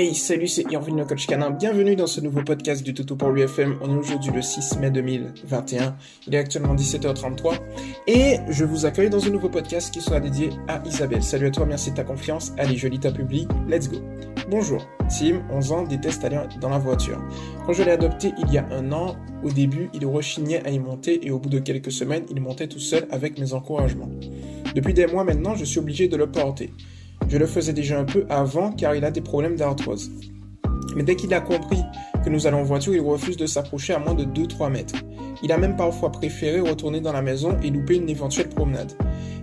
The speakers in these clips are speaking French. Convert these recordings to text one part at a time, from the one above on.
Hey, salut, c'est Irvine le coach canin. Bienvenue dans ce nouveau podcast du Toto pour l'UFM. On est aujourd'hui le 6 mai 2021. Il est actuellement 17h33. Et je vous accueille dans un nouveau podcast qui sera dédié à Isabelle. Salut à toi, merci de ta confiance. Allez, je lis ta publi. Let's go. Bonjour. Tim, 11 ans, déteste aller dans la voiture. Quand je l'ai adopté il y a un an, au début, il rechignait à y monter et au bout de quelques semaines, il montait tout seul avec mes encouragements. Depuis des mois maintenant, je suis obligé de le porter. Je le faisais déjà un peu avant car il a des problèmes d'arthrose. Mais dès qu'il a compris que nous allons en voiture, il refuse de s'approcher à moins de 2-3 mètres. Il a même parfois préféré retourner dans la maison et louper une éventuelle promenade.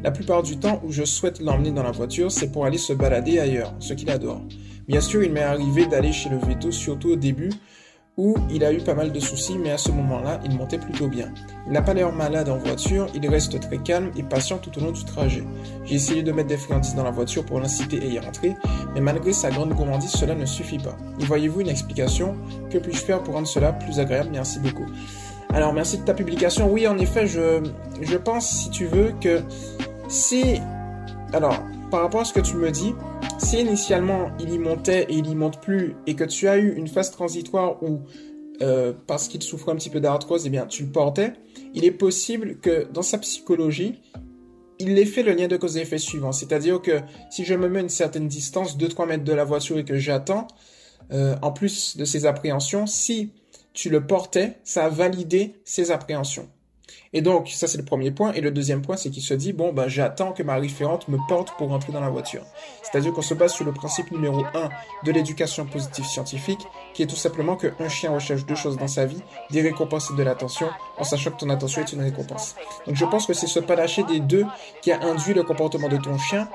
La plupart du temps où je souhaite l'emmener dans la voiture, c'est pour aller se balader ailleurs, ce qu'il adore. Bien sûr, il m'est arrivé d'aller chez le veto, surtout au début, où il a eu pas mal de soucis, mais à ce moment-là, il montait plutôt bien. Il n'a pas l'air malade en voiture, il reste très calme et patient tout au long du trajet. J'ai essayé de mettre des friandises dans la voiture pour l'inciter à y rentrer, mais malgré sa grande gourmandise, cela ne suffit pas. Y voyez-vous une explication? Que puis-je faire pour rendre cela plus agréable? Merci beaucoup. Alors, merci de ta publication. Oui, en effet, je, je pense, si tu veux, que si... Alors, par rapport à ce que tu me dis, si initialement il y montait et il y monte plus et que tu as eu une phase transitoire où euh, parce qu'il souffrait un petit peu d'arthrose, eh bien tu le portais, il est possible que dans sa psychologie, il ait fait le lien de cause et effet suivant. C'est-à-dire que si je me mets une certaine distance, 2-3 mètres de la voiture et que j'attends, euh, en plus de ses appréhensions, si tu le portais, ça a validé ses appréhensions. Et donc, ça c'est le premier point. Et le deuxième point, c'est qu'il se dit, bon, ben, j'attends que ma référente me porte pour rentrer dans la voiture. C'est-à-dire qu'on se base sur le principe numéro 1 de l'éducation positive scientifique, qui est tout simplement qu'un chien recherche deux choses dans sa vie, des récompenses et de l'attention, en sachant que ton attention est une récompense. Donc je pense que c'est ce panaché des deux qui a induit le comportement de ton chien,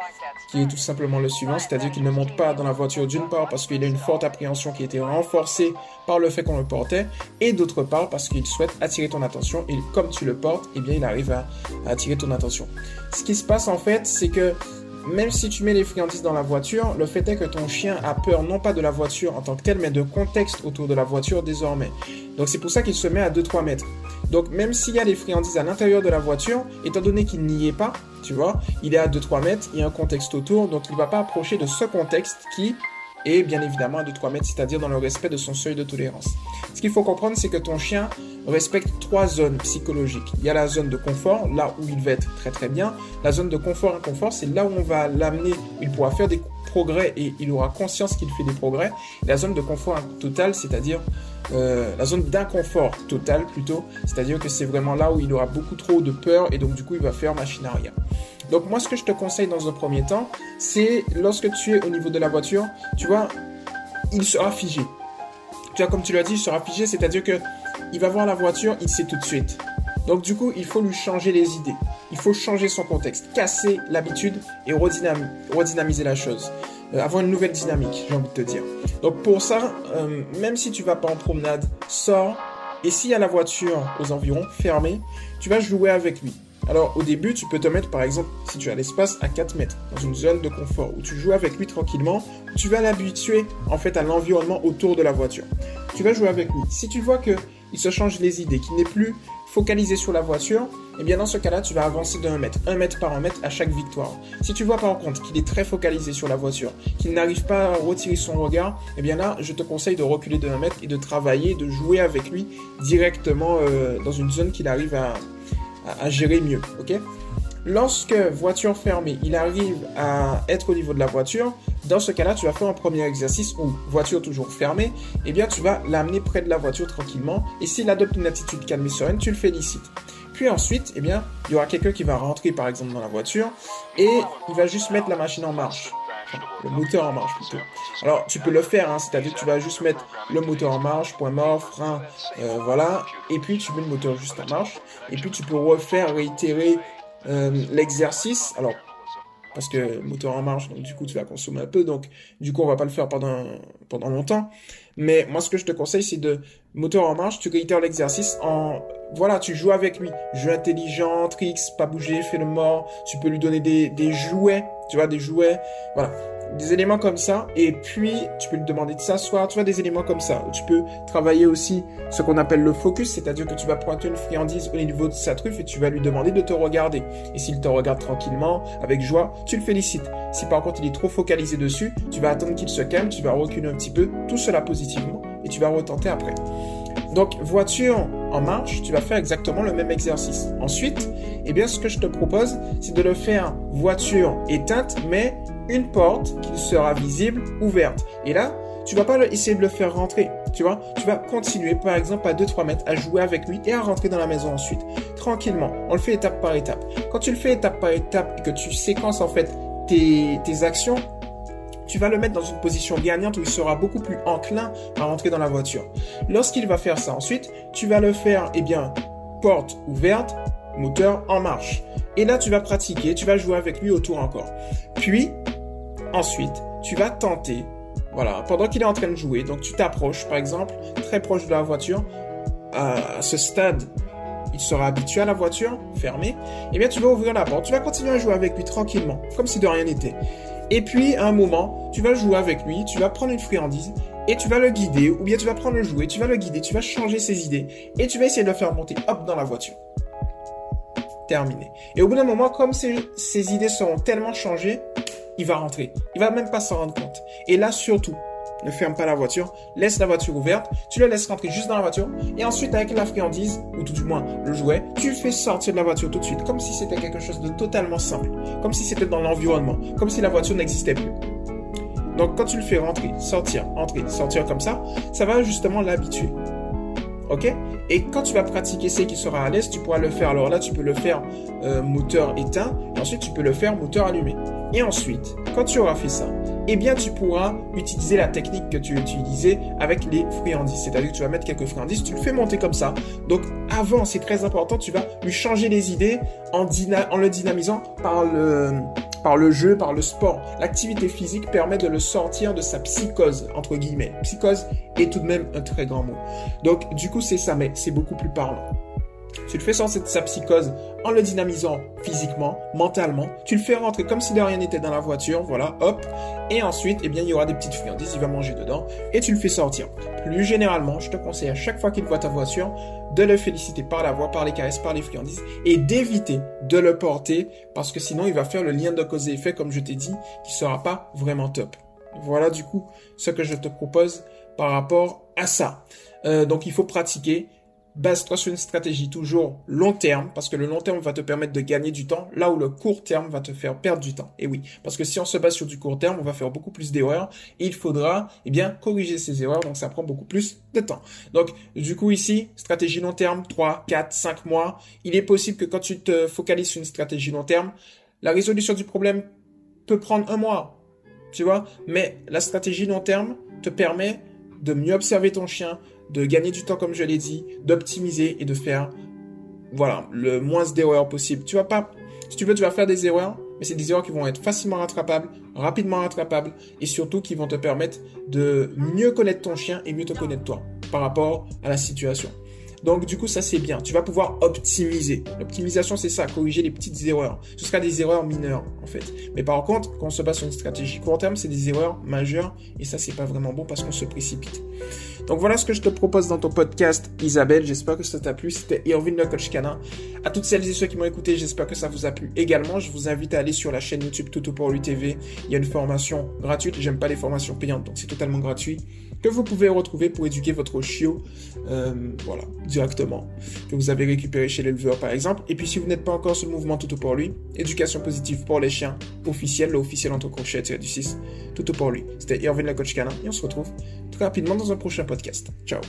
qui est tout simplement le suivant, c'est-à-dire qu'il ne monte pas dans la voiture d'une part parce qu'il a une forte appréhension qui été renforcée par le fait qu'on le portait, et d'autre part parce qu'il souhaite attirer ton attention, et comme tu le portes, eh bien il arrive à, à attirer ton attention. Ce qui se passe en fait, c'est que même si tu mets les friandises dans la voiture, le fait est que ton chien a peur non pas de la voiture en tant que telle, mais de contexte autour de la voiture désormais. Donc c'est pour ça qu'il se met à 2-3 mètres. Donc même s'il y a les friandises à l'intérieur de la voiture, étant donné qu'il n'y est pas, tu vois, il est à 2-3 mètres, il y a un contexte autour, donc il ne va pas approcher de ce contexte qui est bien évidemment à 2-3 mètres, c'est-à-dire dans le respect de son seuil de tolérance. Ce qu'il faut comprendre, c'est que ton chien respecte trois zones psychologiques. Il y a la zone de confort, là où il va être très très bien. La zone de confort inconfort, c'est là où on va l'amener, il pourra faire des progrès et il aura conscience qu'il fait des progrès. La zone de confort total, c'est-à-dire euh, la zone d'inconfort total plutôt, c'est-à-dire que c'est vraiment là où il aura beaucoup trop de peur et donc du coup il va faire machine. Donc moi ce que je te conseille dans un premier temps, c'est lorsque tu es au niveau de la voiture, tu vois, il sera figé. Tu vois, comme tu l'as dit, il sera figé, c'est-à-dire que il va voir la voiture, il sait tout de suite. Donc du coup, il faut lui changer les idées. Il faut changer son contexte, casser l'habitude et redynamiser la chose. Euh, avoir une nouvelle dynamique, j'ai envie de te dire. Donc pour ça, euh, même si tu vas pas en promenade, sors. Et s'il y a la voiture aux environs, fermée, tu vas jouer avec lui. Alors au début, tu peux te mettre par exemple, si tu as l'espace, à 4 mètres, dans une zone de confort, où tu joues avec lui tranquillement, tu vas l'habituer en fait à l'environnement autour de la voiture. Tu vas jouer avec lui. Si tu vois que il se change les idées, qu'il n'est plus focalisé sur la voiture, et eh bien dans ce cas-là, tu vas avancer de 1 mètre, 1 mètre par 1 mètre à chaque victoire. Si tu vois par contre qu'il est très focalisé sur la voiture, qu'il n'arrive pas à retirer son regard, eh bien là, je te conseille de reculer de 1 mètre et de travailler, de jouer avec lui directement euh, dans une zone qu'il arrive à, à, gérer mieux, ok? Lorsque voiture fermée, il arrive à être au niveau de la voiture, dans ce cas-là, tu vas faire un premier exercice où voiture toujours fermée, eh bien tu vas l'amener près de la voiture tranquillement et s'il adopte une attitude calme et sereine, tu le félicites. Puis ensuite, eh bien, il y aura quelqu'un qui va rentrer par exemple dans la voiture et il va juste mettre la machine en marche. Le moteur en marche plutôt. Alors tu peux le faire, hein, c'est-à-dire tu vas juste mettre le moteur en marche, point mort, frein, euh, voilà, et puis tu mets le moteur juste en marche, et puis tu peux refaire, réitérer euh, l'exercice, alors parce que moteur en marche, donc du coup tu vas consommer un peu, donc du coup on va pas le faire pendant pendant longtemps. Mais moi ce que je te conseille c'est de moteur en marche, tu réitères l'exercice en voilà, tu joues avec lui, jeu intelligent, tricks, pas bouger, fais le mort, tu peux lui donner des, des jouets, tu vois des jouets, voilà. Des éléments comme ça, et puis tu peux lui demander de s'asseoir, tu vois, des éléments comme ça, tu peux travailler aussi ce qu'on appelle le focus, c'est-à-dire que tu vas pointer une friandise au niveau de sa truffe et tu vas lui demander de te regarder. Et s'il te regarde tranquillement, avec joie, tu le félicites. Si par contre il est trop focalisé dessus, tu vas attendre qu'il se calme, tu vas reculer un petit peu, tout cela positivement, et tu vas retenter après. Donc, voiture en marche, tu vas faire exactement le même exercice. Ensuite, eh bien, ce que je te propose, c'est de le faire voiture éteinte, mais une porte qui sera visible ouverte. Et là, tu vas pas essayer de le faire rentrer, tu vois. Tu vas continuer, par exemple, à 2-3 mètres, à jouer avec lui et à rentrer dans la maison ensuite. Tranquillement. On le fait étape par étape. Quand tu le fais étape par étape et que tu séquences, en fait, tes, tes actions, tu vas le mettre dans une position gagnante où il sera beaucoup plus enclin à rentrer dans la voiture. Lorsqu'il va faire ça ensuite, tu vas le faire, eh bien, porte ouverte, moteur en marche. Et là, tu vas pratiquer, tu vas jouer avec lui autour encore. Puis, ensuite, tu vas tenter, voilà, pendant qu'il est en train de jouer, donc tu t'approches, par exemple, très proche de la voiture, à ce stade il sera habitué à la voiture fermée, eh bien tu vas ouvrir la porte, tu vas continuer à jouer avec lui tranquillement, comme si de rien n'était. Et puis, à un moment, tu vas jouer avec lui, tu vas prendre une friandise et tu vas le guider, ou bien tu vas prendre le jouet, tu vas le guider, tu vas changer ses idées et tu vas essayer de le faire monter hop dans la voiture. Terminé. Et au bout d'un moment, comme ses, ses idées seront tellement changées, il va rentrer. Il va même pas s'en rendre compte. Et là, surtout, ne ferme pas la voiture, laisse la voiture ouverte, tu le laisses rentrer juste dans la voiture, et ensuite avec la friandise, ou tout du moins le jouet, tu le fais sortir de la voiture tout de suite, comme si c'était quelque chose de totalement simple, comme si c'était dans l'environnement, comme si la voiture n'existait plus. Donc quand tu le fais rentrer, sortir, entrer, sortir comme ça, ça va justement l'habituer. Ok? Et quand tu vas pratiquer c'est qui sera à l'aise, tu pourras le faire. Alors là, tu peux le faire euh, moteur éteint, et ensuite tu peux le faire moteur allumé. Et ensuite, quand tu auras fait ça, eh bien tu pourras utiliser la technique que tu utilisais avec les friandises. C'est-à-dire que tu vas mettre quelques friandises, tu le fais monter comme ça. Donc avant, c'est très important, tu vas lui changer les idées en, le dynamisant par le, par le jeu, par le sport. L'activité physique permet de le sortir de sa psychose, entre guillemets. Psychose est tout de même un très grand mot. Donc du coup, c'est ça, mais c'est beaucoup plus parlant. Tu le fais sortir de sa psychose en le dynamisant physiquement, mentalement. Tu le fais rentrer comme si de rien n'était dans la voiture, voilà, hop. Et ensuite, eh bien, il y aura des petites friandises, il va manger dedans et tu le fais sortir. Plus généralement, je te conseille à chaque fois qu'il voit ta voiture de le féliciter par la voix, par les caresses, par les friandises et d'éviter de le porter parce que sinon il va faire le lien de cause et effet, comme je t'ai dit, qui sera pas vraiment top. Voilà du coup ce que je te propose par rapport à ça. Euh, donc il faut pratiquer base-toi sur une stratégie toujours long terme, parce que le long terme va te permettre de gagner du temps, là où le court terme va te faire perdre du temps. Et oui, parce que si on se base sur du court terme, on va faire beaucoup plus d'erreurs, et il faudra, eh bien, corriger ces erreurs, donc ça prend beaucoup plus de temps. Donc, du coup, ici, stratégie long terme, 3, 4, 5 mois, il est possible que quand tu te focalises sur une stratégie long terme, la résolution du problème peut prendre un mois, tu vois, mais la stratégie long terme te permet de mieux observer ton chien, de gagner du temps comme je l'ai dit, d'optimiser et de faire voilà, le moins d'erreurs possible. Tu vas pas si tu veux, tu vas faire des erreurs, mais c'est des erreurs qui vont être facilement rattrapables, rapidement rattrapables et surtout qui vont te permettre de mieux connaître ton chien et mieux te connaître toi par rapport à la situation. Donc du coup, ça c'est bien. Tu vas pouvoir optimiser. L'optimisation, c'est ça, corriger les petites erreurs. Ce sera des erreurs mineures en fait. Mais par contre, quand on se base sur une stratégie court terme, c'est des erreurs majeures et ça c'est pas vraiment bon parce qu'on se précipite. Donc voilà ce que je te propose dans ton podcast, Isabelle. J'espère que ça t'a plu. C'était Irvin le coach canin. À toutes celles et ceux qui m'ont écouté, j'espère que ça vous a plu également. Je vous invite à aller sur la chaîne YouTube Toto pour lui TV. Il y a une formation gratuite. J'aime pas les formations payantes, donc c'est totalement gratuit que vous pouvez retrouver pour éduquer votre chiot, euh, voilà, directement, que vous avez récupéré chez l'éleveur par exemple. Et puis si vous n'êtes pas encore sur le mouvement Toto pour lui, éducation positive pour les chiens, officiel, l'officiel entre crochets du 6, Toto pour lui. C'était Irvin la coach canin et on se retrouve très rapidement dans un prochain podcast. Ciao